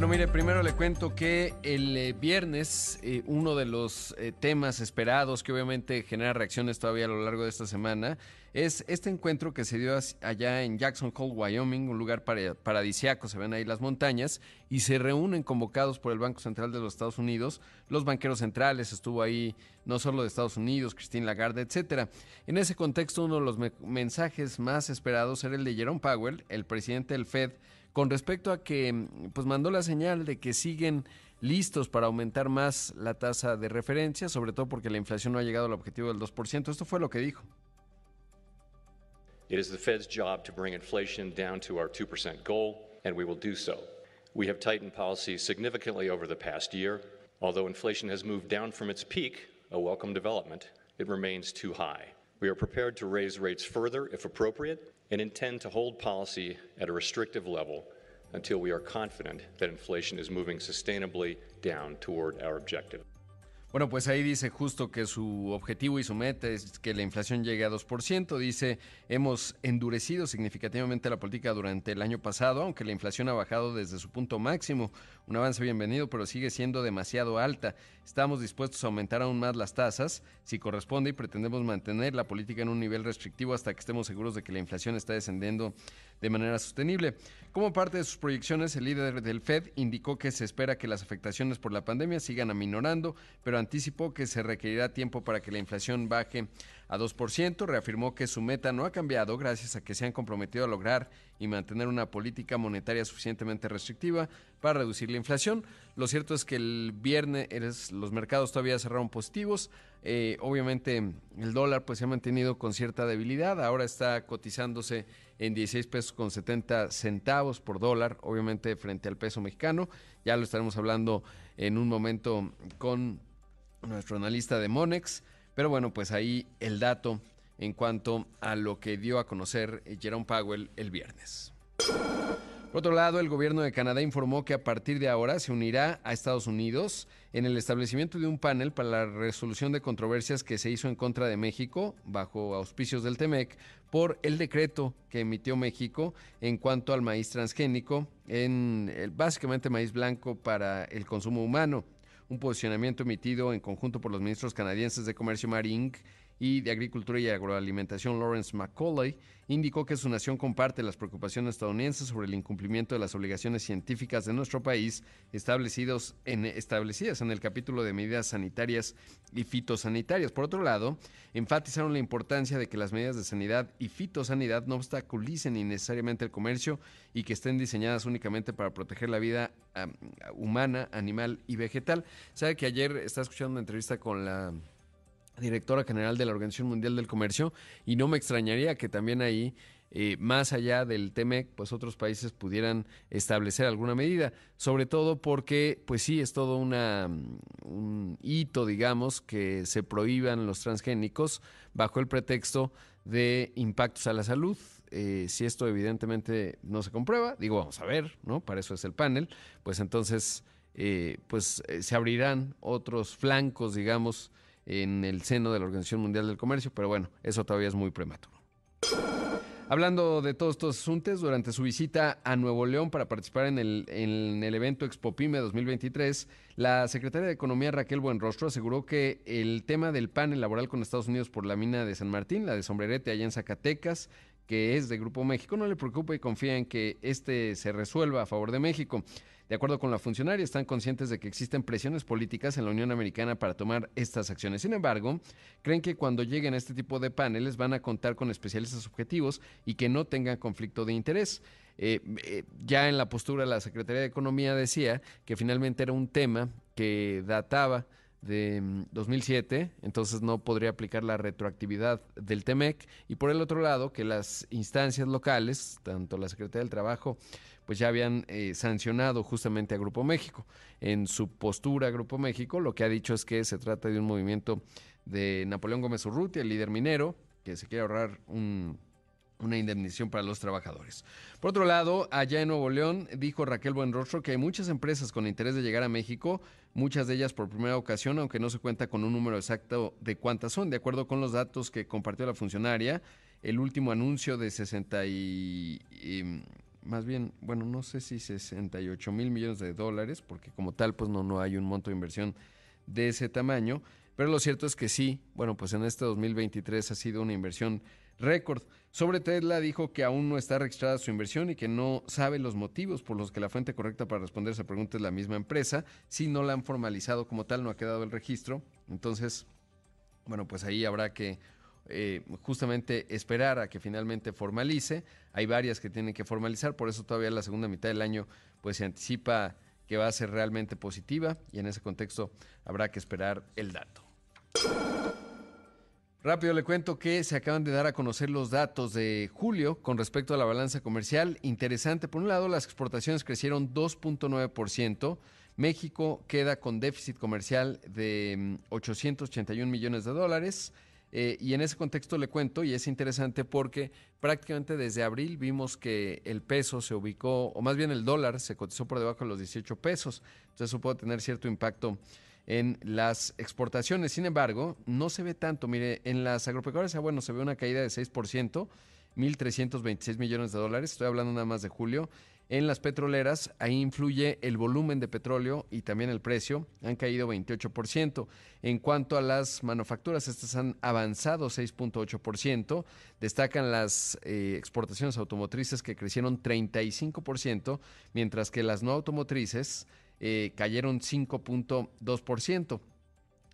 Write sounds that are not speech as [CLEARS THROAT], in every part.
Bueno, mire, primero le cuento que el eh, viernes eh, uno de los eh, temas esperados que obviamente genera reacciones todavía a lo largo de esta semana es este encuentro que se dio allá en Jackson Hole, Wyoming, un lugar paradisiaco, se ven ahí las montañas, y se reúnen convocados por el Banco Central de los Estados Unidos, los banqueros centrales, estuvo ahí no solo de Estados Unidos, Christine Lagarde, etcétera. En ese contexto, uno de los mensajes más esperados era el de Jerome Powell, el presidente del Fed, con respecto a que pues mandó la señal de que siguen listos para aumentar más la tasa de referencia, sobre todo porque la inflación no ha llegado al objetivo del 2%. Esto fue lo que dijo. It is the Fed's job to bring inflation down to our 2% goal, and we will do so. We have tightened policy significantly over the past year. Although inflation has moved down from its peak, a welcome development, it remains too high. We are prepared to raise rates further if appropriate and intend to hold policy at a restrictive level until we are confident that inflation is moving sustainably down toward our objective. Bueno, pues ahí dice justo que su objetivo y su meta es que la inflación llegue a 2%. Dice, hemos endurecido significativamente la política durante el año pasado, aunque la inflación ha bajado desde su punto máximo. Un avance bienvenido, pero sigue siendo demasiado alta. Estamos dispuestos a aumentar aún más las tasas si corresponde y pretendemos mantener la política en un nivel restrictivo hasta que estemos seguros de que la inflación está descendiendo de manera sostenible. Como parte de sus proyecciones, el líder del Fed indicó que se espera que las afectaciones por la pandemia sigan aminorando, pero anticipó que se requerirá tiempo para que la inflación baje a 2%. Reafirmó que su meta no ha cambiado gracias a que se han comprometido a lograr y mantener una política monetaria suficientemente restrictiva para reducir la inflación. Lo cierto es que el viernes los mercados todavía cerraron positivos. Eh, obviamente el dólar pues se ha mantenido con cierta debilidad. Ahora está cotizándose en 16 pesos con 70 centavos por dólar, obviamente frente al peso mexicano. Ya lo estaremos hablando en un momento con nuestro analista de Monex. Pero bueno, pues ahí el dato en cuanto a lo que dio a conocer Jerome Powell el viernes. Por otro lado, el gobierno de Canadá informó que a partir de ahora se unirá a Estados Unidos en el establecimiento de un panel para la resolución de controversias que se hizo en contra de México, bajo auspicios del TEMEC, por el decreto que emitió México en cuanto al maíz transgénico, en básicamente maíz blanco para el consumo humano un posicionamiento emitido en conjunto por los ministros canadienses de Comercio Marín y de Agricultura y Agroalimentación Lawrence McCauley, indicó que su nación comparte las preocupaciones estadounidenses sobre el incumplimiento de las obligaciones científicas de nuestro país establecidos en, establecidas en el capítulo de medidas sanitarias y fitosanitarias. Por otro lado, enfatizaron la importancia de que las medidas de sanidad y fitosanidad no obstaculicen innecesariamente el comercio y que estén diseñadas únicamente para proteger la vida humana, animal y vegetal. Sabe que ayer estaba escuchando una entrevista con la directora general de la Organización Mundial del Comercio, y no me extrañaría que también ahí, eh, más allá del TEMEC, pues otros países pudieran establecer alguna medida, sobre todo porque, pues sí, es todo una, un hito, digamos, que se prohíban los transgénicos bajo el pretexto de impactos a la salud. Eh, si esto evidentemente no se comprueba, digo, vamos a ver, ¿no? Para eso es el panel, pues entonces, eh, pues se abrirán otros flancos, digamos, en el seno de la Organización Mundial del Comercio, pero bueno, eso todavía es muy prematuro. Hablando de todos estos asuntos, durante su visita a Nuevo León para participar en el, en el evento Expo Pyme 2023, la secretaria de Economía Raquel Buenrostro aseguró que el tema del panel laboral con Estados Unidos por la mina de San Martín, la de Sombrerete allá en Zacatecas, que es de Grupo México, no le preocupa y confía en que este se resuelva a favor de México. De acuerdo con la funcionaria, están conscientes de que existen presiones políticas en la Unión Americana para tomar estas acciones. Sin embargo, creen que cuando lleguen a este tipo de paneles van a contar con especialistas objetivos y que no tengan conflicto de interés. Eh, eh, ya en la postura la Secretaría de Economía decía que finalmente era un tema que databa de 2007, mm, entonces no podría aplicar la retroactividad del TEMEC, y por el otro lado, que las instancias locales, tanto la Secretaría del Trabajo pues ya habían eh, sancionado justamente a Grupo México. En su postura, Grupo México lo que ha dicho es que se trata de un movimiento de Napoleón Gómez Urrutia, el líder minero, que se quiere ahorrar un una indemnización para los trabajadores. Por otro lado, allá en Nuevo León, dijo Raquel Buenrostro que hay muchas empresas con interés de llegar a México, muchas de ellas por primera ocasión, aunque no se cuenta con un número exacto de cuántas son. De acuerdo con los datos que compartió la funcionaria, el último anuncio de 60 y, y más bien, bueno, no sé si 68 mil millones de dólares, porque como tal, pues no, no hay un monto de inversión de ese tamaño. Pero lo cierto es que sí, bueno, pues en este 2023 ha sido una inversión récord. Sobre Tesla dijo que aún no está registrada su inversión y que no sabe los motivos por los que la fuente correcta para responder esa pregunta es la misma empresa. Si no la han formalizado como tal, no ha quedado el registro. Entonces, bueno, pues ahí habrá que eh, justamente esperar a que finalmente formalice. Hay varias que tienen que formalizar, por eso todavía la segunda mitad del año pues se anticipa que va a ser realmente positiva y en ese contexto habrá que esperar el dato. Rápido le cuento que se acaban de dar a conocer los datos de julio con respecto a la balanza comercial. Interesante, por un lado, las exportaciones crecieron 2.9%. México queda con déficit comercial de 881 mm, millones de dólares. Eh, y en ese contexto le cuento, y es interesante porque prácticamente desde abril vimos que el peso se ubicó, o más bien el dólar se cotizó por debajo de los 18 pesos. Entonces eso puede tener cierto impacto en las exportaciones. Sin embargo, no se ve tanto. Mire, en las agropecuarias, ah, bueno, se ve una caída de 6%, 1.326 millones de dólares. Estoy hablando nada más de julio. En las petroleras, ahí influye el volumen de petróleo y también el precio. Han caído 28%. En cuanto a las manufacturas, estas han avanzado 6.8%. Destacan las eh, exportaciones automotrices que crecieron 35%, mientras que las no automotrices eh, cayeron 5.2%.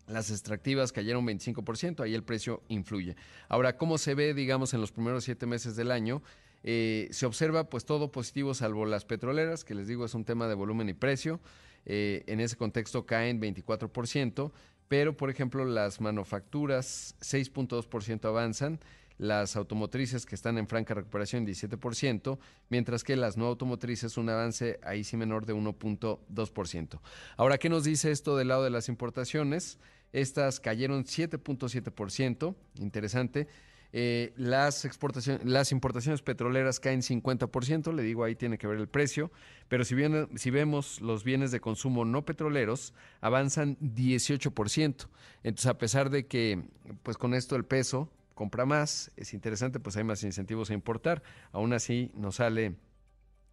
Las extractivas cayeron 25%, ahí el precio influye. Ahora, ¿cómo se ve, digamos, en los primeros siete meses del año? Eh, se observa pues todo positivo salvo las petroleras, que les digo es un tema de volumen y precio. Eh, en ese contexto caen 24%, pero por ejemplo las manufacturas 6.2% avanzan, las automotrices que están en franca recuperación 17%, mientras que las no automotrices un avance ahí sí menor de 1.2%. Ahora, ¿qué nos dice esto del lado de las importaciones? Estas cayeron 7.7%, interesante. Eh, las, exportaciones, las importaciones petroleras caen 50%, le digo ahí tiene que ver el precio, pero si, bien, si vemos los bienes de consumo no petroleros, avanzan 18%. Entonces, a pesar de que pues con esto el peso compra más, es interesante, pues hay más incentivos a importar. Aún así nos sale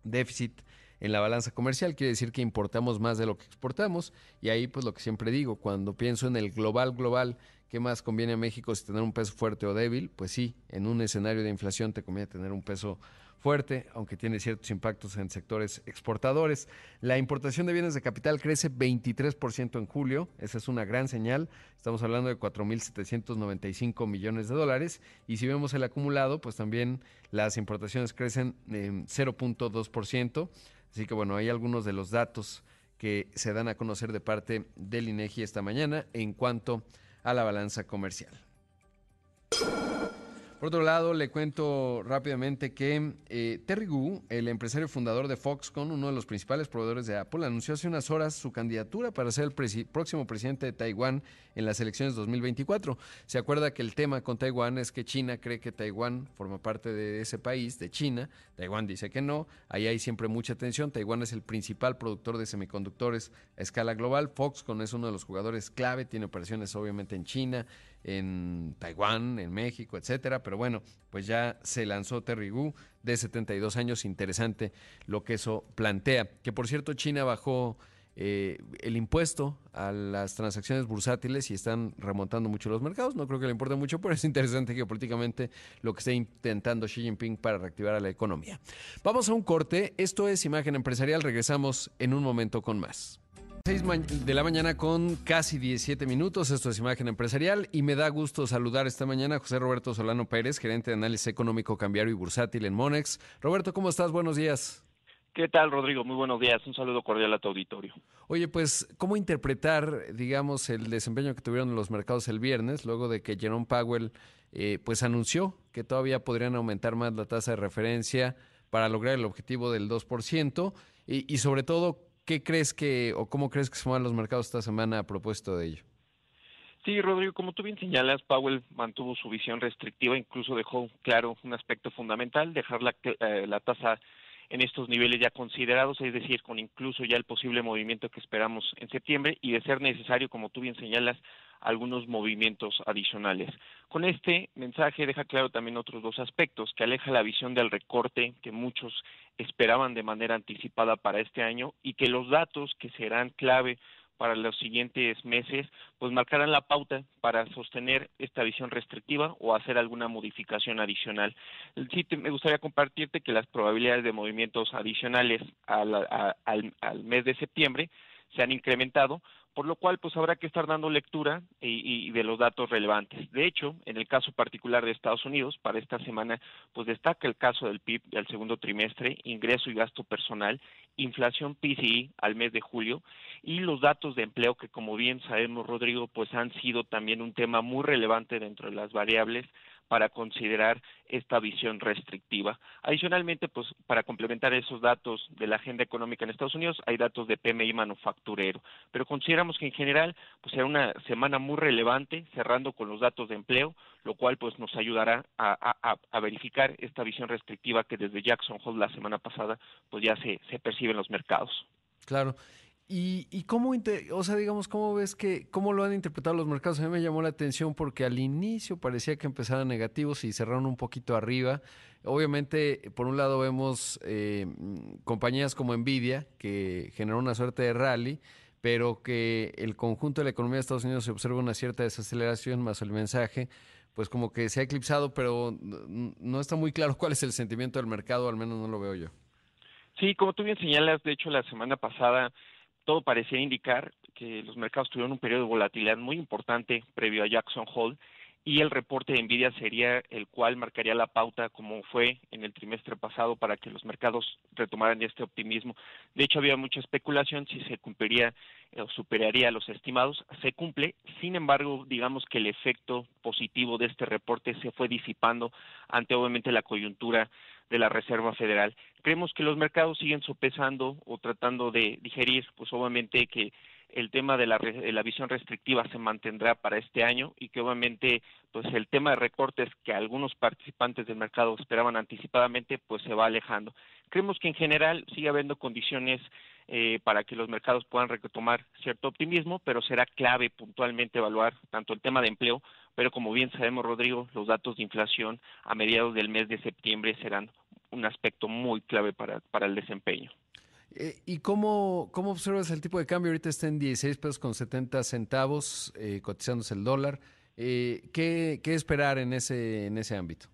déficit en la balanza comercial, quiere decir que importamos más de lo que exportamos y ahí pues lo que siempre digo, cuando pienso en el global global, ¿qué más conviene a México si tener un peso fuerte o débil? Pues sí, en un escenario de inflación te conviene tener un peso fuerte, aunque tiene ciertos impactos en sectores exportadores. La importación de bienes de capital crece 23% en julio, esa es una gran señal, estamos hablando de 4.795 millones de dólares, y si vemos el acumulado, pues también las importaciones crecen en 0.2%, así que bueno, hay algunos de los datos que se dan a conocer de parte del INEGI esta mañana en cuanto a la balanza comercial. Por otro lado, le cuento rápidamente que eh, Terry Gu, el empresario fundador de Foxconn, uno de los principales proveedores de Apple, anunció hace unas horas su candidatura para ser el próximo presidente de Taiwán en las elecciones 2024. Se acuerda que el tema con Taiwán es que China cree que Taiwán forma parte de ese país, de China. Taiwán dice que no. Ahí hay siempre mucha tensión. Taiwán es el principal productor de semiconductores a escala global. Foxconn es uno de los jugadores clave, tiene operaciones obviamente en China en Taiwán, en México, etcétera. Pero bueno, pues ya se lanzó Terry Gu de 72 años. Interesante lo que eso plantea. Que por cierto, China bajó eh, el impuesto a las transacciones bursátiles y están remontando mucho los mercados. No creo que le importe mucho, pero es interesante geopolíticamente lo que está intentando Xi Jinping para reactivar a la economía. Vamos a un corte. Esto es Imagen Empresarial. Regresamos en un momento con más. 6 de la mañana con casi 17 minutos. Esto es Imagen Empresarial y me da gusto saludar esta mañana a José Roberto Solano Pérez, gerente de análisis económico cambiario y bursátil en Monex. Roberto, ¿cómo estás? Buenos días. ¿Qué tal, Rodrigo? Muy buenos días. Un saludo cordial a tu auditorio. Oye, pues, ¿cómo interpretar, digamos, el desempeño que tuvieron los mercados el viernes, luego de que Jerome Powell, eh, pues, anunció que todavía podrían aumentar más la tasa de referencia para lograr el objetivo del 2%? Y, y sobre todo, ¿Qué crees que o cómo crees que se muevan los mercados esta semana a propósito de ello? Sí, Rodrigo, como tú bien señalas, Powell mantuvo su visión restrictiva, incluso dejó claro un aspecto fundamental, dejar la, eh, la tasa en estos niveles ya considerados, es decir, con incluso ya el posible movimiento que esperamos en septiembre y de ser necesario, como tú bien señalas, algunos movimientos adicionales. Con este mensaje deja claro también otros dos aspectos, que aleja la visión del recorte que muchos esperaban de manera anticipada para este año y que los datos que serán clave para los siguientes meses, pues marcarán la pauta para sostener esta visión restrictiva o hacer alguna modificación adicional. Sí, me gustaría compartirte que las probabilidades de movimientos adicionales al, al mes de septiembre se han incrementado, por lo cual pues habrá que estar dando lectura y, de los datos relevantes. De hecho, en el caso particular de Estados Unidos, para esta semana, pues destaca el caso del PIB del segundo trimestre, ingreso y gasto personal, inflación PCI al mes de julio y los datos de empleo que como bien sabemos, Rodrigo, pues han sido también un tema muy relevante dentro de las variables para considerar esta visión restrictiva. Adicionalmente, pues para complementar esos datos de la agenda económica en Estados Unidos, hay datos de PMI manufacturero, pero consideramos que en general pues será una semana muy relevante, cerrando con los datos de empleo, lo cual pues nos ayudará a, verificar esta visión restrictiva que desde Jackson Hole la semana pasada pues ya se, se percibe en los mercados. Claro. ¿Y, y cómo, o sea, digamos, cómo ves que, cómo lo han interpretado los mercados? A mí me llamó la atención porque al inicio parecía que empezaran negativos y cerraron un poquito arriba. Obviamente, por un lado vemos eh, compañías como Nvidia, que generó una suerte de rally, pero que el conjunto de la economía de Estados Unidos se observa una cierta desaceleración, más el mensaje, pues como que se ha eclipsado, pero no está muy claro cuál es el sentimiento del mercado, al menos no lo veo yo. Sí, como tú bien señalas, de hecho la semana pasada todo parecía indicar que los mercados tuvieron un periodo de volatilidad muy importante previo a Jackson Hole y el reporte de Nvidia sería el cual marcaría la pauta como fue en el trimestre pasado para que los mercados retomaran este optimismo. De hecho, había mucha especulación si se cumpliría o superaría los estimados. Se cumple, sin embargo, digamos que el efecto positivo de este reporte se fue disipando ante obviamente la coyuntura de la Reserva Federal. Creemos que los mercados siguen sopesando o tratando de digerir, pues obviamente que el tema de la, de la, visión restrictiva se mantendrá para este año y que obviamente pues el tema de recortes que algunos participantes del mercado esperaban anticipadamente pues se va alejando. Creemos que en general sigue habiendo condiciones eh, para que los mercados puedan retomar cierto optimismo, pero será clave puntualmente evaluar tanto el tema de empleo, pero como bien sabemos, Rodrigo, los datos de inflación a mediados del mes de septiembre serán un aspecto muy clave para, para el desempeño. Eh, ¿Y cómo, cómo observas el tipo de cambio? Ahorita está en 16 pesos con 70 centavos, eh, cotizándose el dólar. Eh, ¿qué, ¿Qué esperar en ese, en ese ámbito?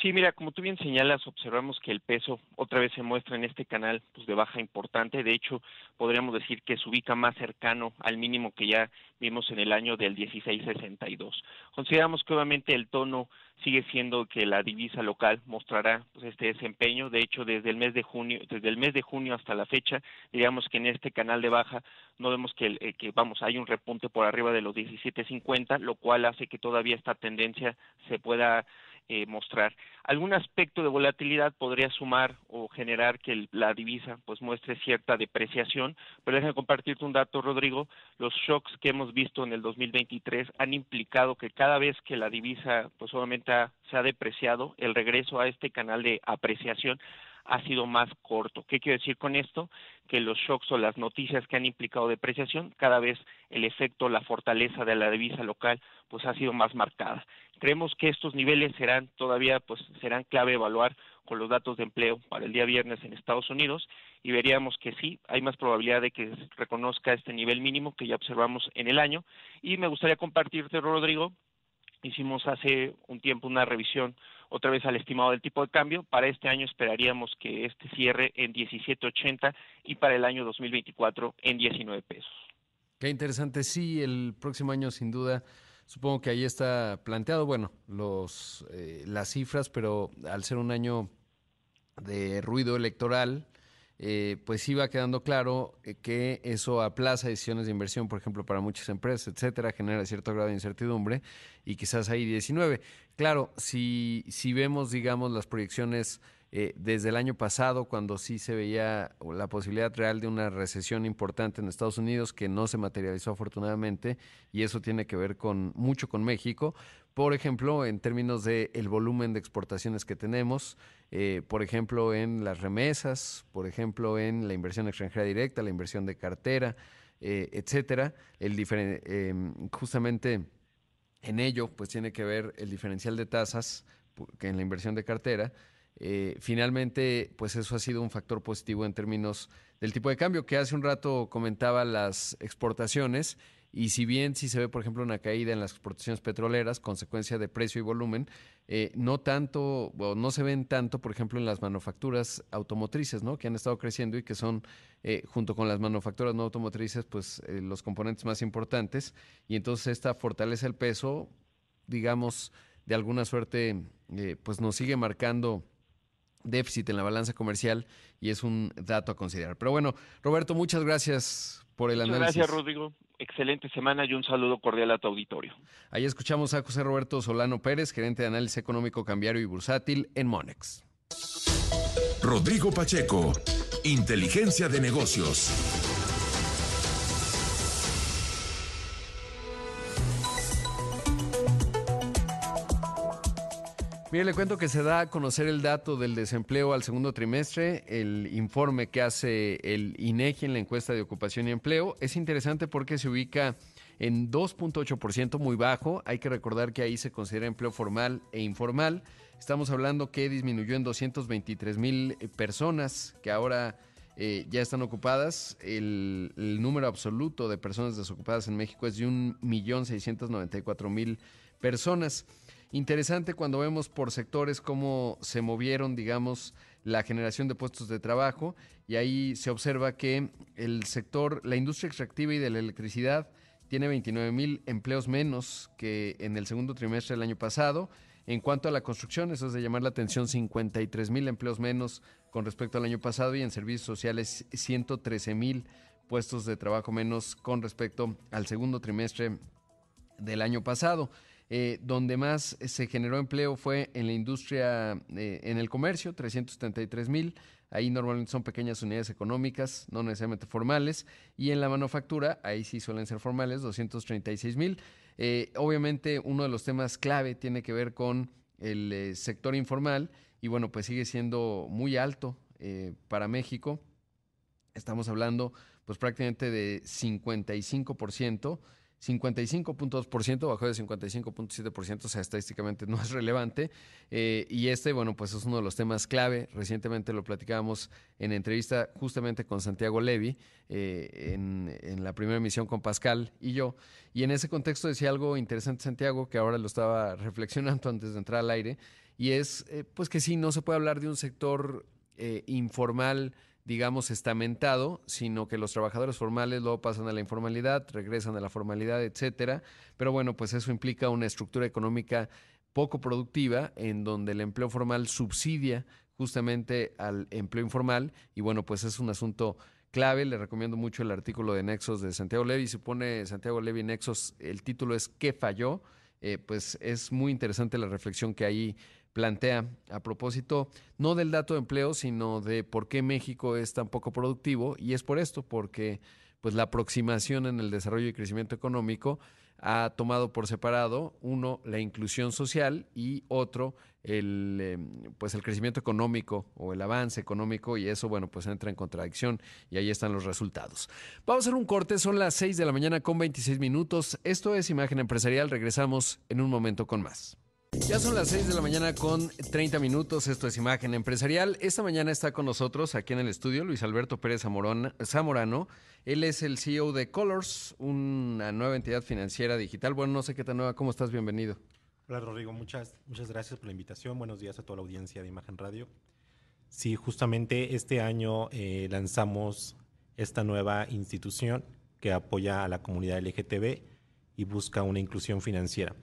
Sí, mira, como tú bien señalas, observamos que el peso otra vez se muestra en este canal pues de baja importante. De hecho, podríamos decir que se ubica más cercano al mínimo que ya vimos en el año del 1662. Consideramos que obviamente el tono sigue siendo que la divisa local mostrará pues, este desempeño. De hecho, desde el mes de junio, desde el mes de junio hasta la fecha, digamos que en este canal de baja no vemos que, eh, que vamos hay un repunte por arriba de los 17.50, lo cual hace que todavía esta tendencia se pueda eh, mostrar. Algún aspecto de volatilidad podría sumar o generar que la divisa pues muestre cierta depreciación, pero déjame compartirte un dato, Rodrigo. Los shocks que hemos visto en el 2023 han implicado que cada vez que la divisa pues obviamente se ha depreciado, el regreso a este canal de apreciación ha sido más corto. ¿Qué quiero decir con esto? Que los shocks o las noticias que han implicado depreciación, cada vez el efecto, la fortaleza de la divisa local, pues ha sido más marcada. Creemos que estos niveles serán todavía, pues serán clave evaluar con los datos de empleo para el día viernes en Estados Unidos y veríamos que sí, hay más probabilidad de que reconozca este nivel mínimo que ya observamos en el año. Y me gustaría compartirte, Rodrigo, hicimos hace un tiempo una revisión otra vez al estimado del tipo de cambio. Para este año esperaríamos que este cierre en 17.80 y para el año 2024 en 19 pesos. Qué interesante, sí, el próximo año sin duda Supongo que ahí está planteado, bueno, los, eh, las cifras, pero al ser un año de ruido electoral, eh, pues va quedando claro eh, que eso aplaza decisiones de inversión, por ejemplo, para muchas empresas, etcétera, genera cierto grado de incertidumbre y quizás ahí 19. Claro, si, si vemos, digamos, las proyecciones eh, desde el año pasado, cuando sí se veía la posibilidad real de una recesión importante en Estados Unidos, que no se materializó afortunadamente, y eso tiene que ver con mucho con México. Por ejemplo, en términos de el volumen de exportaciones que tenemos, eh, por ejemplo, en las remesas, por ejemplo, en la inversión extranjera directa, la inversión de cartera, eh, etcétera. El em, justamente en ello, pues tiene que ver el diferencial de tasas que en la inversión de cartera eh, finalmente, pues eso ha sido un factor positivo en términos del tipo de cambio, que hace un rato comentaba las exportaciones, y si bien si se ve, por ejemplo, una caída en las exportaciones petroleras, consecuencia de precio y volumen, eh, no tanto, o no se ven tanto, por ejemplo, en las manufacturas automotrices, ¿no? Que han estado creciendo y que son, eh, junto con las manufacturas no automotrices, pues los componentes más importantes. Y entonces esta fortaleza del peso, digamos, de alguna suerte, pues nos sigue marcando déficit en la balanza comercial y es un dato a considerar. Pero bueno, Roberto, muchas gracias por el análisis. Gracias, Rodrigo. Excelente semana y un saludo cordial a tu auditorio. Ahí escuchamos a José Roberto Solano Pérez, gerente de análisis económico cambiario y bursátil en Monex. Rodrigo Pacheco, inteligencia de negocios. Mire, le cuento que se da a conocer el dato del desempleo al segundo trimestre, el informe que hace el INEGI en la encuesta de ocupación y empleo. Es interesante porque se ubica en 2.8%, muy bajo. Hay que recordar que ahí se considera empleo formal e informal. Estamos hablando que disminuyó en 223 mil eh, personas que ahora eh, ya están ocupadas. El, el, número absoluto de personas desocupadas en México es de 1.694.000 personas. Interesante cuando vemos por sectores cómo se movieron, digamos, la generación de puestos de trabajo y ahí se observa que el sector, la industria extractiva y de la electricidad tiene 29 mil empleos menos que en el segundo trimestre del año pasado. En cuanto a la construcción, eso es de llamar la atención, 53 mil empleos menos con respecto al año pasado y en servicios sociales 113 mil puestos de trabajo menos con respecto al segundo trimestre del año pasado. Eh, donde más se generó empleo fue en la industria, eh, en el comercio, 373 mil. Ahí normalmente son pequeñas unidades económicas, no necesariamente formales. Y en la manufactura, ahí sí suelen ser formales, 236 mil. Eh, obviamente, uno de los temas clave tiene que ver con el sector informal y bueno, pues sigue siendo muy alto para México. Estamos hablando pues prácticamente de 55%. 55.2%, bajó de 55.7%, o sea, estadísticamente no es relevante. Eh, y este, bueno, pues es uno de los temas clave. Recientemente lo platicábamos en entrevista justamente con Santiago Levi, eh, en, la primera emisión con Pascal y yo. Y en ese contexto decía algo interesante Santiago, que ahora lo estaba reflexionando [LAUGHS] antes de entrar al aire, y es, eh, pues que sí, no se puede hablar de un sector informal digamos, estamentado, sino que los trabajadores formales luego pasan a la informalidad, regresan a la formalidad, etcétera. Pero bueno, pues eso implica una estructura económica poco productiva en donde el empleo formal subsidia justamente al empleo informal y bueno, pues es un asunto clave. Le recomiendo mucho el artículo de Nexos de Santiago Levy. Si pone Santiago Levy Nexos, el título es ¿Qué falló? Eh, pues es muy interesante la reflexión que ahí plantea a propósito no del dato de empleo, sino de por qué México es tan poco productivo y es por esto, porque pues la aproximación en el desarrollo y crecimiento económico ha tomado por separado uno la inclusión social y otro el em, pues el crecimiento económico o el avance económico y eso bueno pues entra en contradicción y ahí están los resultados. Vamos a hacer un corte, son las 6 de la mañana con 26 minutos. Esto es Imagen Empresarial, regresamos en un momento con más. Ya son las 6 de la mañana con 30 minutos, esto es Imagen Empresarial. Esta mañana está con nosotros aquí en el estudio Luis Alberto Pérez Zamorano. Él es el CEO de Colors, una nueva entidad financiera digital. Bueno, no sé qué tan nueva, ¿cómo estás? Bienvenido. Hola Rodrigo, muchas, muchas gracias por la invitación. Buenos días a toda la audiencia de Imagen Radio. Sí, justamente este año eh, lanzamos esta nueva institución que apoya a la comunidad LGTB y busca una inclusión financiera.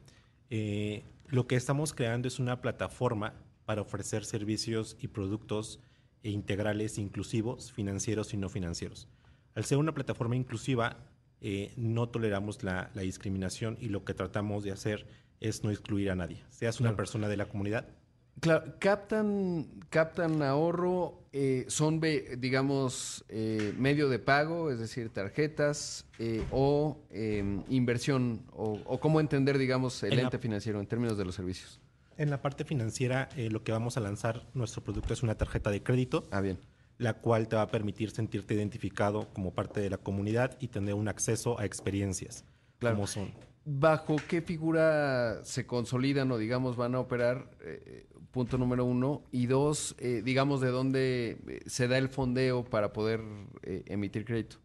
Eh, lo que estamos creando es una plataforma para ofrecer servicios y productos e integrales inclusivos, financieros y no financieros. Al ser una plataforma inclusiva, eh, no toleramos la, discriminación y lo que tratamos de hacer es no excluir a nadie. Seas una persona de la comunidad, Claro, captan, captan ahorro, eh, son, digamos, eh, medio de pago, es decir, tarjetas eh, o em, inversión, o, cómo entender, digamos, el ente financiero en términos de los servicios. En la parte financiera, lo que vamos a lanzar, nuestro producto es una tarjeta de crédito. Ah, bien. La cual te va a permitir sentirte identificado como parte de la comunidad y tener un acceso a experiencias. Claro. Como son. ¿Bajo qué figura se consolidan o, digamos, van a operar? Punto número uno. Y dos, eh, digamos, de dónde eh, se da el fondeo para poder eh, emitir crédito.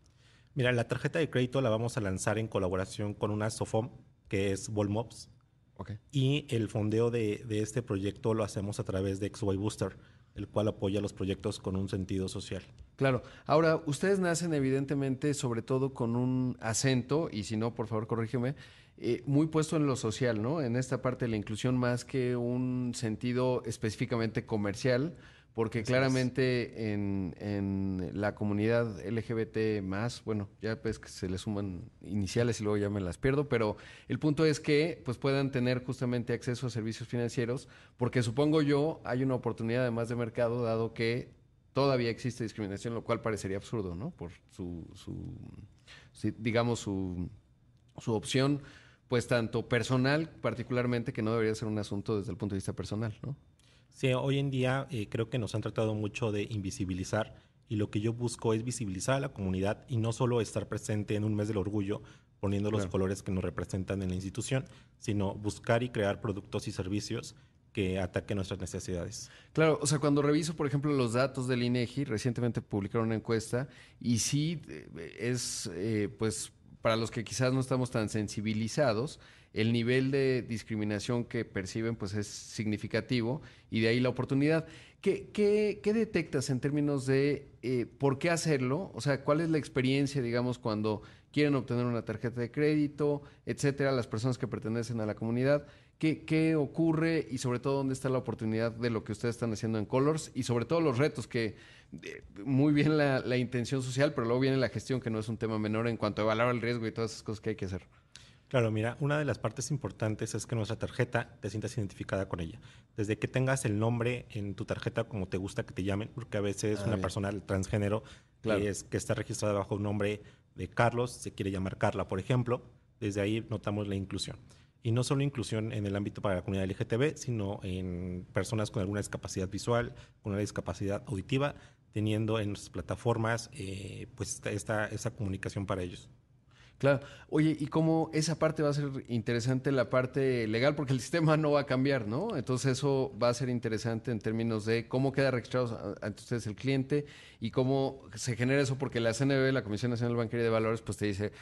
Mira, la tarjeta de crédito la vamos a lanzar en colaboración con una SOFOM, que es Volmops. Okay. Y el fondeo de, de, este proyecto lo hacemos a través de XY Booster, el cual apoya los proyectos con un sentido social. Claro. Ahora, ustedes nacen evidentemente sobre todo con un acento, y si no, por favor, corrígeme, eh, muy puesto en lo social, ¿no? En esta parte de la inclusión más que un sentido específicamente comercial, porque claramente en, la comunidad LGBT más, bueno, ya ves que se le suman iniciales y luego ya me las pierdo, pero el punto es que pues puedan tener justamente acceso a servicios financieros, porque supongo yo hay una oportunidad además de mercado, dado que todavía existe discriminación, lo cual parecería absurdo, ¿no? Por su, su digamos, su, su opción pues tanto personal particularmente, que no debería ser un asunto desde el punto de vista personal, ¿no? Sí, hoy en día eh, creo que nos han tratado mucho de invisibilizar y lo que yo busco es visibilizar a la comunidad y no solo estar presente en un mes del orgullo poniendo los colores que nos representan en la institución, sino buscar y crear productos y servicios que ataquen nuestras necesidades. Claro, o sea, cuando reviso, por ejemplo, los datos del INEGI, recientemente publicaron una encuesta y sí eh, es, eh, pues, para los que quizás no estamos tan sensibilizados, el nivel de discriminación que perciben pues es significativo y de ahí la oportunidad. ¿Qué, qué, detectas en términos de eh, por qué hacerlo? O sea, ¿cuál es la experiencia, digamos, cuando quieren obtener una tarjeta de crédito, etcétera, las personas que pertenecen a la comunidad? ¿Qué, ¿Qué ocurre y sobre todo dónde está la oportunidad de lo que ustedes están haciendo en Colors y sobre todo los retos que muy bien la, intención social, pero luego viene la gestión, que no es un tema menor en cuanto a evaluar el riesgo y todas esas cosas que hay que hacer. Claro, mira, una de las partes importantes es que nuestra tarjeta te sientas identificada con ella. Desde que tengas el nombre en tu tarjeta como te gusta que te llamen, porque a veces ah, una persona transgénero que, es, que está registrada bajo un nombre de Carlos se quiere llamar Carla, por ejemplo, desde ahí notamos la inclusión. Y no solo inclusión en el ámbito para la comunidad LGTB, sino en personas con alguna discapacidad visual, con una discapacidad auditiva, teniendo en nuestras plataformas eh, pues esta, esta comunicación para ellos. Claro. Oye, ¿y cómo esa parte va a ser interesante, la parte legal? Porque el [LAUGHS] sistema no va a cambiar, ¿no? Entonces eso va a ser interesante en términos de cómo queda registrado ante ustedes el cliente y cómo se genera eso, porque la CNB, la Comisión Nacional Bancaria de Valores, pues te dice,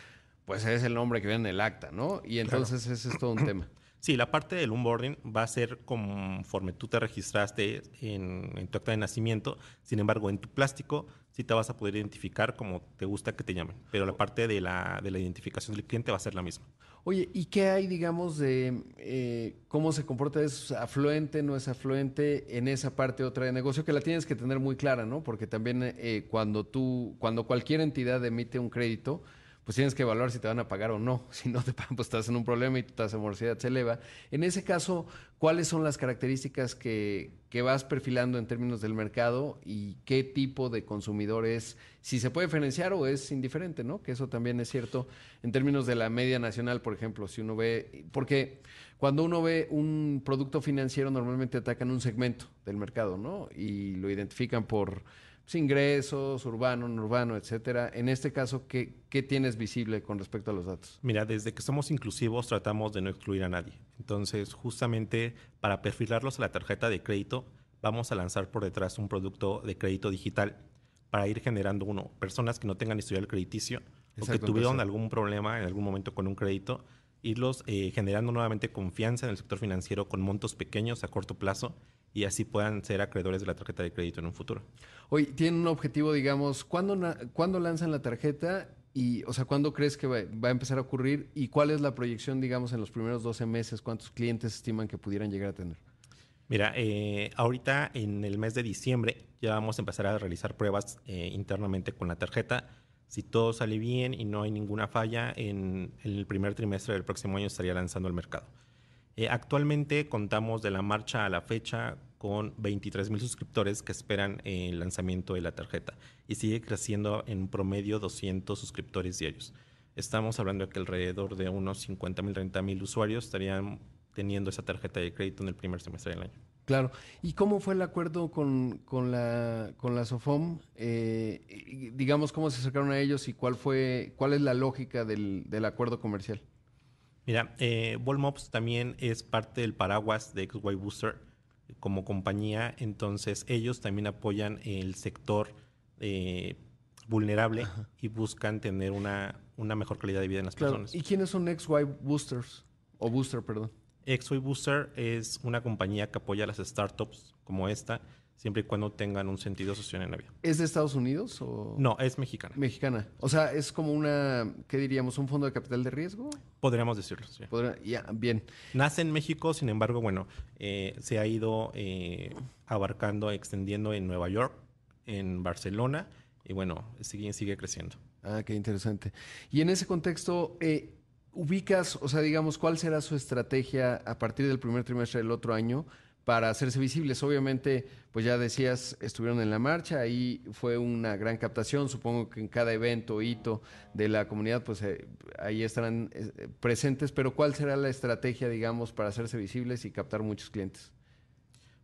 pues es el nombre que viene en el acta, ¿no? Y entonces ese es todo un tema. [CLEARS THROAT] Sí, la parte del onboarding va a ser conforme tú te registraste en, tu acta de nacimiento. Sin embargo, en tu plástico sí te vas a poder identificar como te gusta que te llamen. Pero la parte de la, de la identificación del cliente va a ser la misma. Oye, ¿y qué hay, digamos, de eh, cómo se comporta? ¿Es afluente, no es afluente en esa parte otra de negocio? Que la tienes que tener muy clara, ¿no? Porque también eh, cuando tú, cuando cualquier entidad emite un crédito, pues tienes que evaluar si te van a pagar o no. [LAUGHS] Si no te pagan, pues estás en un problema y tu tasa de morosidad se eleva. En ese caso, ¿cuáles son las características que, que, vas perfilando en términos del mercado y qué tipo de consumidor es? Si se puede diferenciar o es indiferente, ¿no? Que eso también es cierto en términos de la media nacional, por ejemplo, si uno ve, porque cuando uno ve un producto financiero normalmente atacan un segmento del mercado, ¿no? Y lo identifican por ingresos, urbano, no urbano, etcétera. En este caso, ¿qué, ¿qué, tienes visible con respecto a los datos? Mira, desde que somos inclusivos tratamos de no excluir a nadie. Entonces, justamente para perfilarlos a la tarjeta de crédito, vamos a lanzar por detrás un producto de crédito digital para ir generando, uno, personas que no tengan historial crediticio o que tuvieron algún problema en algún momento con un crédito, irlos eh, generando nuevamente confianza en el sector financiero con montos pequeños a corto plazo y así puedan ser acreedores de la tarjeta de crédito en un futuro. Hoy tienen un objetivo, digamos, ¿cuándo, ¿cuándo lanzan la tarjeta? Y, o sea, ¿cuándo crees que va, a empezar a ocurrir? ¿Y cuál es la proyección, digamos, en los primeros 12 meses? ¿Cuántos clientes estiman que pudieran llegar a tener? Mira, eh, ahorita en el mes de diciembre ya vamos a empezar a realizar pruebas eh, internamente con la tarjeta. Si todo sale bien y no hay ninguna falla, en, en el primer trimestre del próximo año estaría lanzando al mercado. Eh, actualmente contamos de la marcha a la fecha con 23 mil suscriptores que esperan el lanzamiento de la tarjeta y sigue creciendo en promedio 200 suscriptores diarios. Estamos hablando de que alrededor de unos 50 mil, 30 mil usuarios estarían teniendo esa tarjeta de crédito en el primer semestre del año. Claro. ¿Y cómo fue el acuerdo con, con la, con la SOFOM? Eh, digamos, ¿cómo se acercaron a ellos y cuál, fue, cuál es la lógica del, del acuerdo comercial? Mira, eh, Volmops también es parte del paraguas de XY Booster como compañía, entonces ellos también apoyan el sector eh, vulnerable y buscan tener una, una, mejor calidad de vida en las personas. ¿Y quiénes son XY Boosters? O Booster, perdón. XY Booster es una compañía que apoya a las startups como esta, siempre y cuando tengan un sentido social en la vida. ¿Es de Estados Unidos o...? No, es mexicana. Mexicana. O sea, es como una, ¿qué diríamos? ¿Un fondo de capital de riesgo? Podríamos decirlo, sí. ya, bien. Nace en México, sin embargo, bueno, eh, se ha ido eh, abarcando, extendiendo en Nueva York, en Barcelona, y bueno, sigue, sigue creciendo. Ah, qué interesante. Y en ese contexto, eh, ubicas, o sea, digamos, cuál será su estrategia a partir del primer trimestre del otro año para hacerse visibles? Obviamente, pues ya decías, estuvieron en la marcha, ahí fue una gran captación, supongo que en cada evento, hito de la comunidad, pues eh, ahí estarán eh, presentes, pero ¿cuál será la estrategia, digamos, para hacerse visibles y captar muchos clientes?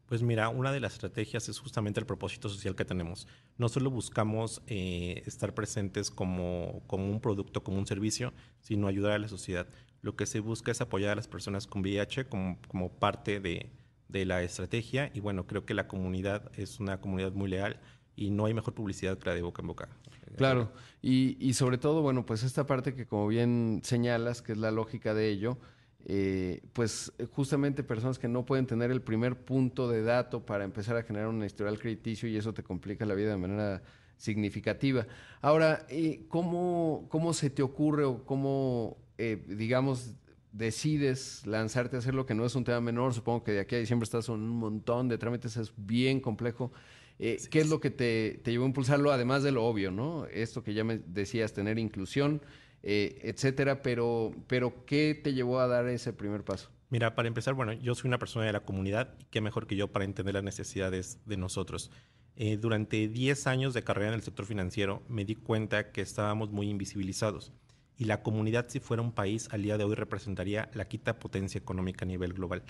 Pues mira, una de las estrategias es justamente el propósito social que tenemos. No solo buscamos eh, estar presentes como, un producto, como un servicio, sino ayudar a la sociedad. Lo que se busca es apoyar a las personas con VIH como parte de, de la estrategia y bueno, creo que la comunidad es una comunidad muy leal y no hay mejor publicidad que la de boca en boca. Claro, y, y sobre todo, bueno, pues esta parte que como bien señalas, que es la lógica de ello, eh, pues eh, justamente personas que no pueden tener el primer punto de dato para empezar a generar un historial crediticio y eso te complica la vida de manera significativa. Ahora, eh, ¿cómo, ¿cómo se te ocurre o cómo, digamos, decides lanzarte a hacer lo que no es un tema menor? Supongo que de aquí a diciembre estás con un montón de trámites, es bien complejo. ¿Qué es lo que te, te llevó a impulsarlo, además de lo obvio, ¿no? Esto que ya me decías, tener inclusión, eh, etcétera, pero, pero ¿qué te llevó a dar ese primer paso? Mira, para empezar, bueno, yo soy una persona de la comunidad y qué mejor que yo para entender las necesidades de nosotros. Eh, durante 10 años de carrera en el sector financiero me di cuenta que estábamos muy invisibilizados y la comunidad si fuera un país al día de hoy representaría la quinta potencia económica a nivel global.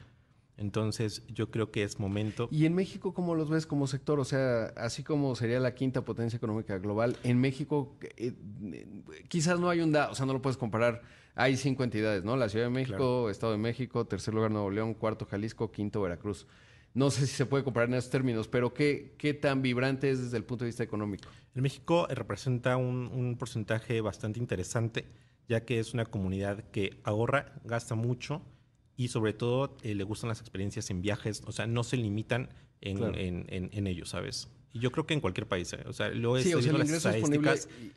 Entonces yo creo que es momento. ¿Y en México cómo los ves como sector? O sea, así como sería la quinta potencia económica global, en México eh, quizás no hay un dato, o sea, no lo puedes comparar. Hay cinco entidades, ¿no? La Ciudad de México, Estado de México, tercer lugar Nuevo León, cuarto Jalisco, quinto Veracruz. No sé si se puede comparar en esos términos, pero ¿qué, qué tan vibrante es desde el punto de vista económico? En México eh, representa un, un porcentaje bastante interesante, ya que es una comunidad que ahorra, gasta mucho, y sobre todo eh, le gustan las experiencias en viajes, o sea, no se limitan en, en, en, ello, ¿sabes? Y yo creo que en cualquier país, ¿eh? o sea, lo es sí, o sea, el ingreso disponible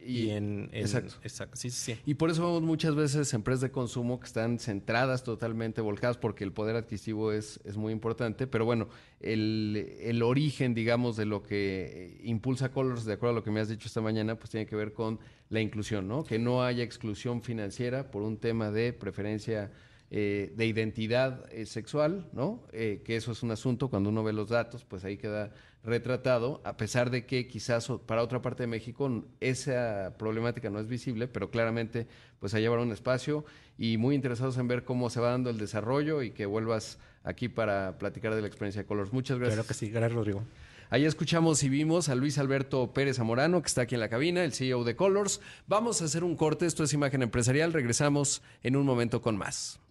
y, en, exacto. exacto. Sí, sí, Y por eso vemos muchas veces empresas de consumo que están centradas totalmente, volcadas, porque el poder adquisitivo es, es muy importante. Pero bueno, el, el origen, digamos, de lo que impulsa Colors, de acuerdo a lo que me has dicho esta mañana, pues tiene que ver con la inclusión, ¿no? Que no haya exclusión financiera por un tema de preferencia eh, de identidad eh, sexual, ¿no? Eh, que eso es un asunto, cuando uno ve los datos, pues ahí queda retratado, a pesar de que quizás para otra parte de México esa problemática no es visible, pero claramente pues allá habrá un espacio y muy interesados en ver cómo se va dando el desarrollo y que vuelvas aquí para platicar de la experiencia de Colors. Muchas gracias. Claro que sí, gracias Rodrigo. Ahí escuchamos y vimos a Luis Alberto Pérez Zamorano, que está aquí en la cabina, el CEO de Colors. Vamos a hacer un corte, esto es Imagen Empresarial, regresamos en un momento con más.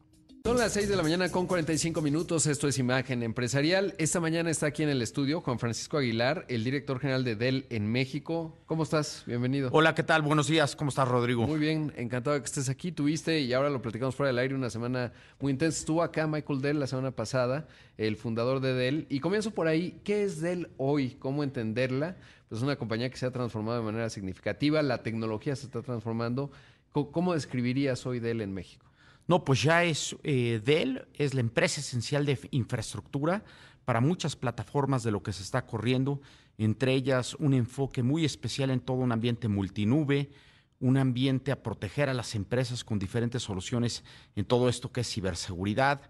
Son las 6 de la mañana con 45 minutos. Esto es Imagen Empresarial. Esta mañana está aquí en el estudio Juan Francisco Aguilar, el director general de Dell en México. ¿Cómo estás? Bienvenido. Hola, ¿qué tal? Buenos días. ¿Cómo estás, Rodrigo? Muy bien, encantado de que estés aquí. Tuviste, y ahora lo platicamos fuera del aire, una semana muy intensa. Estuvo acá Michael Dell la semana pasada, el fundador de Dell. Y comienzo por ahí. ¿Qué es Dell hoy? ¿Cómo entenderla? Pues es una compañía que se ha transformado de manera significativa. La tecnología se está transformando. ¿Cómo describirías hoy Dell en México? No, pues ya es eh, Dell, es la empresa esencial de infraestructura para muchas plataformas de lo que se está corriendo, entre ellas un enfoque muy especial en todo un ambiente multinube, un ambiente a proteger a las empresas con diferentes soluciones en todo esto que es ciberseguridad.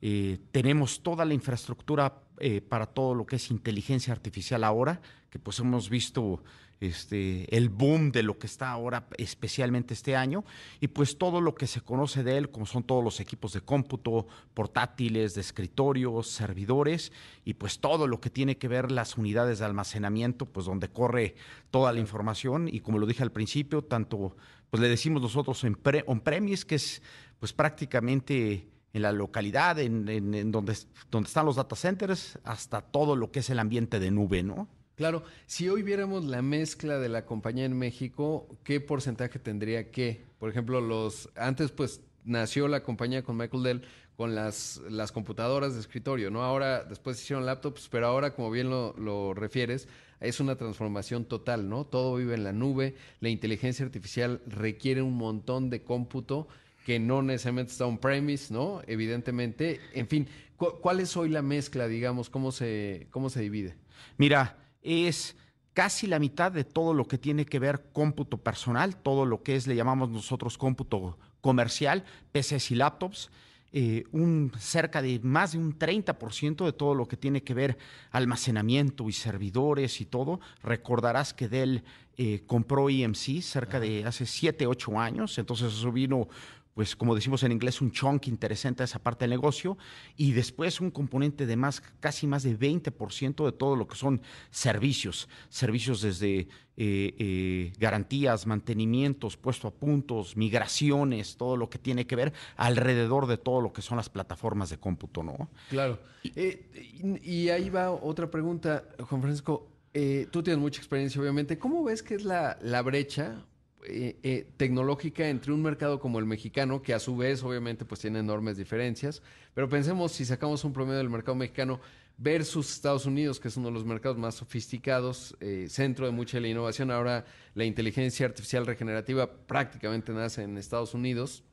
Eh, tenemos toda la infraestructura eh, para todo lo que es inteligencia artificial ahora, que pues hemos visto este, el boom de lo que está ahora, especialmente este año, y pues todo lo que se conoce de él, como son todos los equipos de cómputo, portátiles, de escritorios, servidores, y pues todo lo que tiene que ver las unidades de almacenamiento, pues donde corre toda la información, y como lo dije al principio, tanto, pues le decimos nosotros on-premise, que es pues prácticamente en la localidad, en, donde, donde están los data centers, hasta todo lo que es el ambiente de nube, ¿no? Claro, si hoy viéramos la mezcla de la compañía en México, ¿qué porcentaje tendría que? Por ejemplo, los antes pues nació la compañía con Michael Dell con las, las computadoras de escritorio, ¿no? Ahora, después hicieron laptops, pero ahora, como bien lo, lo refieres, es una transformación total, ¿no? Todo vive en la nube, la inteligencia artificial requiere un montón de cómputo que no necesariamente está on-premise, ¿no? Evidentemente. En fin, ¿cuál es hoy la mezcla, digamos? ¿Cómo se, cómo se divide? Mira, es casi la mitad de todo lo que tiene que ver cómputo personal, todo lo que es, le llamamos nosotros cómputo comercial, PCs y laptops. Eh, un, cerca de más de un 30% de todo lo que tiene que ver almacenamiento y servidores y todo. Recordarás que Dell eh, compró EMC cerca de hace 7, 8 años, entonces eso vino pues como decimos en inglés, un chunk interesante a esa parte del negocio y después un componente de más, casi más de 20% de todo lo que son servicios, servicios desde eh, eh, garantías, mantenimientos, puesto a puntos, migraciones, todo lo que tiene que ver alrededor de todo lo que son las plataformas de cómputo, ¿no? Claro. Eh, y, ahí va otra pregunta, Juan Francisco. tú tienes mucha experiencia, obviamente. ¿Cómo ves que es la, la brecha eh, eh, tecnológica entre un mercado como el mexicano, que a su vez obviamente pues tiene enormes diferencias, pero pensemos si sacamos un promedio del mercado mexicano versus Estados Unidos, que es uno de los mercados más sofisticados, eh, centro de mucha de la innovación, ahora la inteligencia artificial regenerativa prácticamente nace en Estados Unidos,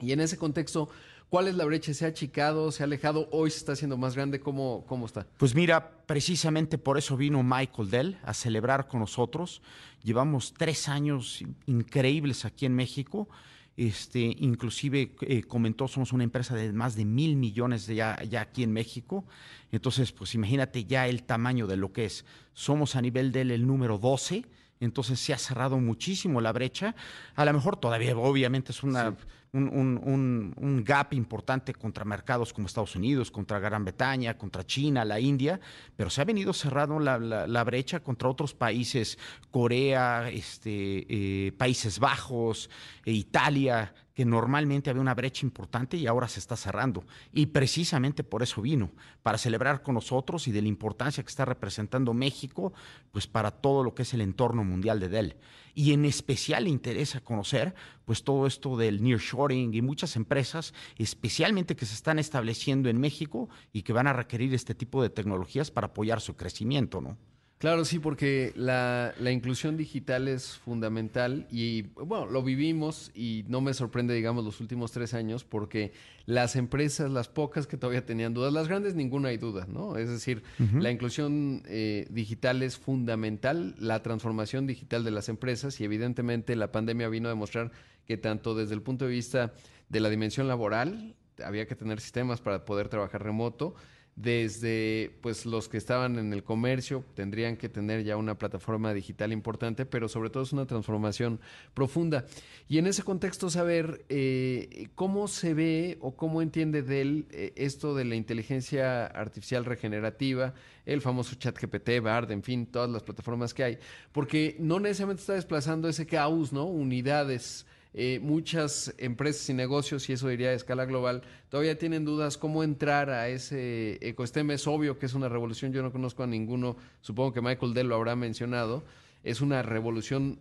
y en ese contexto, ¿Cuál es la brecha? ¿Se ha achicado? ¿Se ha alejado? ¿Hoy se está haciendo más grande? ¿Cómo, cómo está? Pues mira, precisamente por eso vino Michael Dell a celebrar con nosotros. Llevamos tres años increíbles aquí en México. Este, inclusive eh, comentó, somos una empresa de más de mil millones de ya, aquí en México. Entonces, pues imagínate ya el tamaño de lo que es. Somos a nivel Dell el número 12 entonces se ha cerrado muchísimo la brecha. A lo mejor todavía, obviamente, es una, un, gap importante contra mercados como Estados Unidos, contra Gran Bretaña, contra China, la India, pero se ha venido cerrando la, brecha contra otros países, Corea, este, eh, Países Bajos, e Italia, que normalmente había una brecha importante y ahora se está cerrando. Y precisamente por eso vino, para celebrar con nosotros y de la importancia que está representando México, pues para todo lo que es el entorno mundial de Dell. Y en especial le interesa conocer, pues todo esto del nearshoring y muchas empresas, especialmente que se están estableciendo en México y que van a requerir este tipo de tecnologías para apoyar su crecimiento, ¿no? Claro, sí, porque la, inclusión digital es fundamental y bueno, lo vivimos y no me sorprende, digamos, los últimos tres años porque las empresas, las pocas que todavía tenían dudas, las grandes ninguna hay duda, ¿no? Es decir, la inclusión eh, digital es fundamental, la transformación digital de las empresas y evidentemente la pandemia vino a demostrar que tanto desde el punto de vista de la dimensión laboral, había que tener sistemas para poder trabajar remoto, desde pues los que estaban en el comercio tendrían que tener ya una plataforma digital importante, pero sobre todo es una transformación profunda. Y en ese contexto saber eh, cómo se ve o cómo entiende de él eh, esto de la inteligencia artificial regenerativa, el famoso chat GPT, BARD, en fin, todas las plataformas que hay, porque no necesariamente está desplazando ese caos, ¿no? Unidades eh, muchas empresas y negocios, y eso diría a escala global, todavía tienen dudas cómo entrar a ese ecosistema. Es obvio que es una revolución, yo no conozco a ninguno, supongo que Michael Dell lo habrá mencionado, es una revolución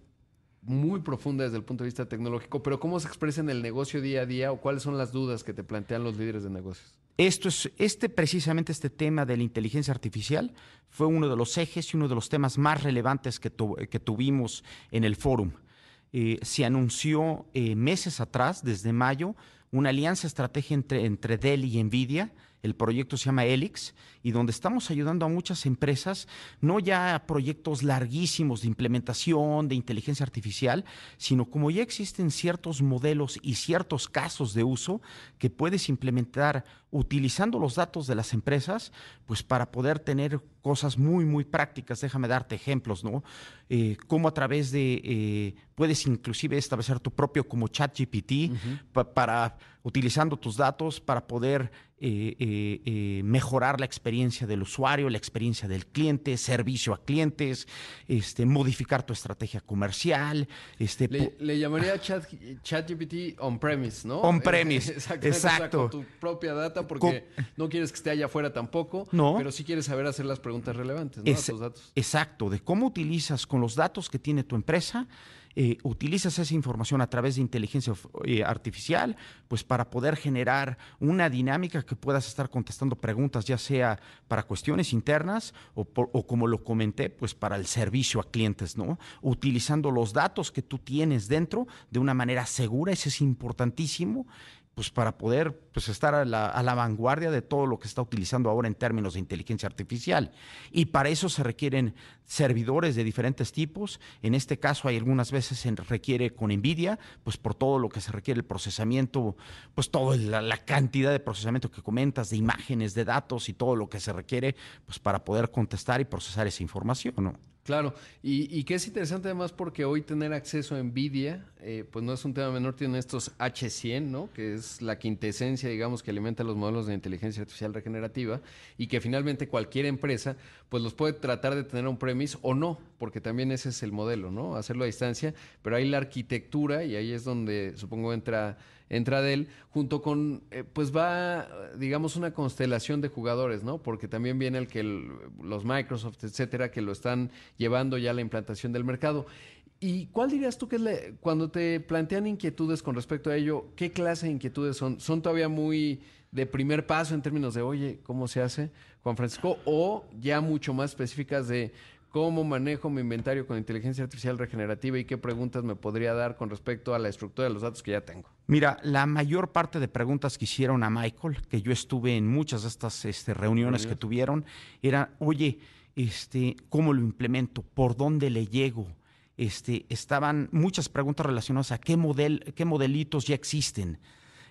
muy profunda desde el punto de vista tecnológico, pero ¿cómo se expresa en el negocio día a día o cuáles son las dudas que te plantean los líderes de negocios? Esto es, este, precisamente este tema de la inteligencia artificial fue uno de los ejes y uno de los temas más relevantes que, que tuvimos en el fórum. Eh, se anunció eh, meses atrás, desde mayo, una alianza estratégica entre, entre Dell y Nvidia. El proyecto se llama Helix y donde estamos ayudando a muchas empresas, no ya a proyectos larguísimos de implementación de inteligencia artificial, sino como ya existen ciertos modelos y ciertos casos de uso que puedes implementar utilizando los datos de las empresas, pues para poder tener cosas muy, muy prácticas. Déjame darte ejemplos, ¿no? Eh, cómo a través de, eh, puedes inclusive establecer tu propio como chat GPT para, utilizando tus datos para poder eh, mejorar la experiencia del usuario, la experiencia del cliente, servicio a clientes, este, modificar tu estrategia comercial. Este, le, llamaría chat, ChatGPT on-premise, ¿no? On-premise, [LAUGHS] exacto. Con tu propia data porque no quieres que esté allá afuera tampoco, pero sí quieres saber hacer las preguntas relevantes ¿no? a tus datos. Exacto, de cómo utilizas con los datos que tiene tu empresa, eh, utilizas esa información a través de inteligencia eh, artificial, pues para poder generar una dinámica que puedas estar contestando preguntas, ya sea para cuestiones internas o, como lo comenté, pues para el servicio a clientes, ¿no? Utilizando los datos que tú tienes dentro de una manera segura, eso es importantísimo pues para poder pues, estar a la, vanguardia de todo lo que está utilizando ahora en términos de inteligencia artificial. Y para eso se requieren servidores de diferentes tipos. En este caso, hay algunas veces se requiere con NVIDIA, pues por todo lo que se requiere el procesamiento, pues toda la, cantidad de procesamiento que comentas, de imágenes, de datos y todo lo que se requiere, pues para poder contestar y procesar esa información, ¿no? Claro, y, que es interesante además porque hoy tener acceso a NVIDIA, eh, pues no es un tema menor, tienen estos H100, ¿no? Que es la quintesencia, digamos, que alimenta los modelos de inteligencia artificial regenerativa y que finalmente cualquier empresa, pues los puede tratar de tener un premise o no, porque también ese es el modelo, ¿no? Hacerlo a distancia, pero hay la arquitectura y ahí es donde supongo entra entra de él, junto con, eh, pues va, digamos, una constelación de jugadores, ¿no? Porque también viene el que los Microsoft, etcétera, que lo están llevando ya a la implantación del mercado. ¿Y cuál dirías tú que es cuando te plantean inquietudes con respecto a ello, qué clase de inquietudes son? ¿Son todavía muy de primer paso en términos de, oye, ¿cómo se hace, Juan Francisco? O ya mucho más específicas de, cómo manejo mi inventario con inteligencia artificial regenerativa y qué preguntas me podría dar con respecto a la estructura de los datos que ya tengo. Mira, la mayor parte de preguntas que hicieron a Michael, que yo estuve en muchas de estas este, reuniones que tuvieron, era, oye, este, ¿cómo lo implemento? ¿Por dónde le llego? Este, estaban muchas preguntas relacionadas a qué, model, qué modelitos ya existen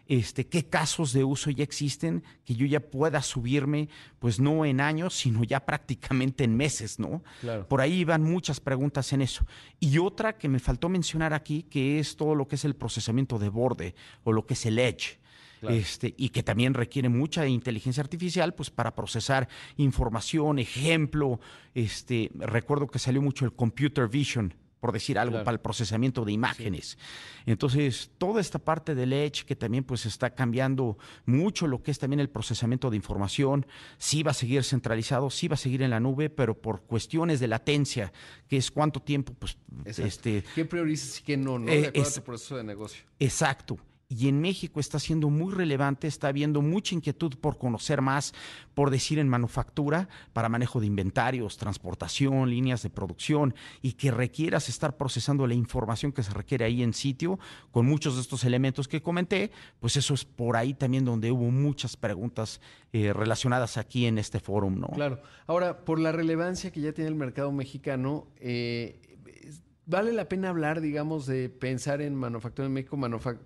este, qué casos de uso ya existen que yo ya pueda subirme, pues no en años, sino ya prácticamente en meses, ¿no? Por ahí van muchas preguntas en eso. Y otra que me faltó mencionar aquí, que es todo lo que es el procesamiento de borde o lo que es el edge. Este, y que también requiere mucha inteligencia artificial pues para procesar información, ejemplo, este, recuerdo que salió mucho el computer vision, por decir algo, para el procesamiento de imágenes. Entonces, toda esta parte del Edge, que también pues está cambiando mucho lo que es también el procesamiento de información, sí va a seguir centralizado, sí va a seguir en la nube, pero por cuestiones de latencia, que es cuánto tiempo, pues, este... ¿Qué priorizas y qué no, no? De acuerdo proceso de negocio. Exacto y en México está siendo muy relevante, está habiendo mucha inquietud por conocer más, por decir en manufactura, para manejo de inventarios, transportación, líneas de producción, y que requieras estar procesando la información que se requiere ahí en sitio, con muchos de estos elementos que comenté, pues eso es por ahí también donde hubo muchas preguntas eh, relacionadas aquí en este foro, ¿no? Claro. Ahora, por la relevancia que ya tiene el mercado mexicano, eh, vale la pena hablar, digamos, de pensar en manufactura en México,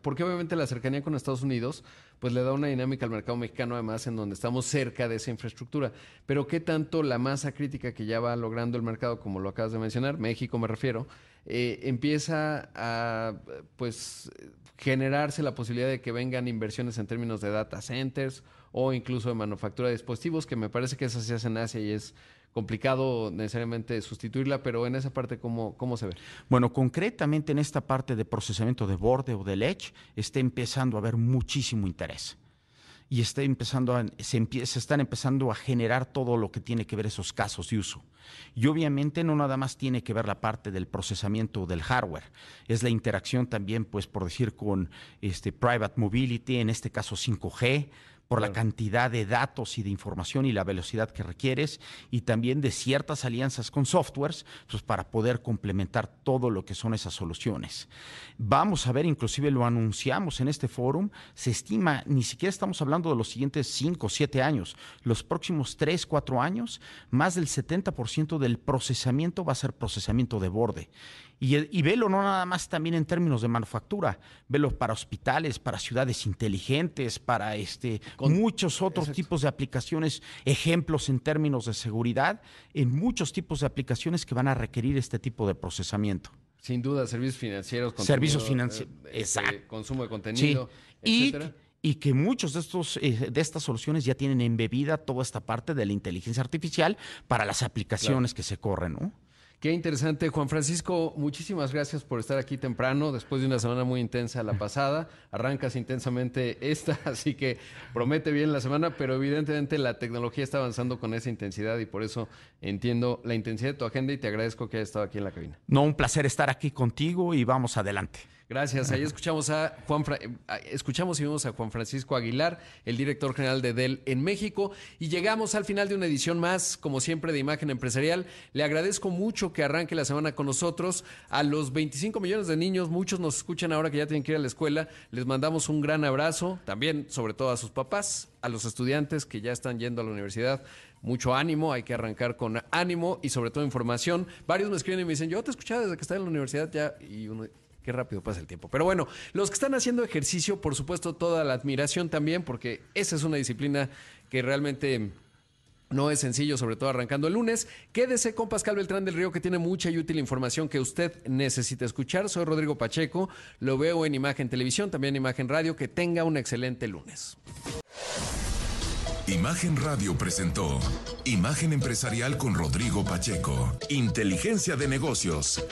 porque obviamente la cercanía con Estados Unidos, pues le da una dinámica al mercado mexicano, además, en donde estamos cerca de esa infraestructura. Pero qué tanto la masa crítica que ya va logrando el mercado, como lo acabas de mencionar, México me refiero, eh, empieza a, pues, generarse la posibilidad de que vengan inversiones en términos de data centers o incluso de manufactura de dispositivos, que me parece que esas se hacen en Asia y es complicado necesariamente sustituirla, pero en esa parte, ¿cómo, ¿cómo se ve? Bueno, concretamente en esta parte de procesamiento de borde o de edge, está empezando a haber muchísimo interés. Y está empezando a, se, se están empezando a generar todo lo que tiene que ver esos casos de uso. Y obviamente no nada más tiene que ver la parte del procesamiento del hardware, es la interacción también, pues por decir, con este private mobility, en este caso 5G, por la cantidad de datos y de información y la velocidad que requieres, y también de ciertas alianzas con softwares, pues para poder complementar todo lo que son esas soluciones. Vamos a ver, inclusive lo anunciamos en este foro, se estima, ni siquiera estamos hablando de los siguientes 5 o 7 años, los próximos 3, 4 años, más del 70% del procesamiento va a ser procesamiento de borde. Y, velo no nada más también en términos de manufactura, velo para hospitales, para ciudades inteligentes, para este, muchos otros tipos de aplicaciones, ejemplos en términos de seguridad, en muchos tipos de aplicaciones que van a requerir este tipo de procesamiento. Sin duda, servicios financieros, servicios financieros, eh, este, consumo de contenido, etcétera. Y, que muchos de estos eh, de estas soluciones ya tienen embebida toda esta parte de la inteligencia artificial para las aplicaciones que se corren, ¿no? Qué interesante, Juan Francisco. Muchísimas gracias por estar aquí temprano, después de una semana muy intensa la pasada. [LAUGHS] Arrancas intensamente esta, [LAUGHS] así que promete bien la semana, pero evidentemente la tecnología está avanzando con esa intensidad y por eso entiendo la intensidad de tu agenda y te agradezco que hayas estado aquí en la cabina. No, un placer estar aquí contigo y vamos adelante. Gracias. Ahí escuchamos a Juan eh, escuchamos y vimos a Juan Francisco Aguilar, el director general de Dell en México, y llegamos al final de una edición más, como siempre, de Imagen Empresarial. Le agradezco mucho que arranque la semana con nosotros. A los 25 millones de niños, muchos nos escuchan ahora que ya tienen que ir a la escuela. Les mandamos un gran abrazo, también sobre todo a sus papás, a los estudiantes que ya están yendo a la universidad mucho ánimo, hay que arrancar con ánimo y sobre todo información. Varios me escriben y me dicen, yo te escuchaba desde que estaba en la universidad ya, y uno, Qué rápido pasa el tiempo. Pero bueno, los que están haciendo ejercicio, por supuesto, toda la admiración también, porque esa es una disciplina que realmente no es sencillo, sobre todo arrancando el lunes. Quédese con Pascal Beltrán del Río, que tiene mucha y útil información que usted necesita escuchar. Soy Rodrigo Pacheco, lo veo en Imagen Televisión, también en Imagen Radio. Que tenga un excelente lunes. Imagen Radio presentó Imagen Empresarial con Rodrigo Pacheco. Inteligencia de negocios.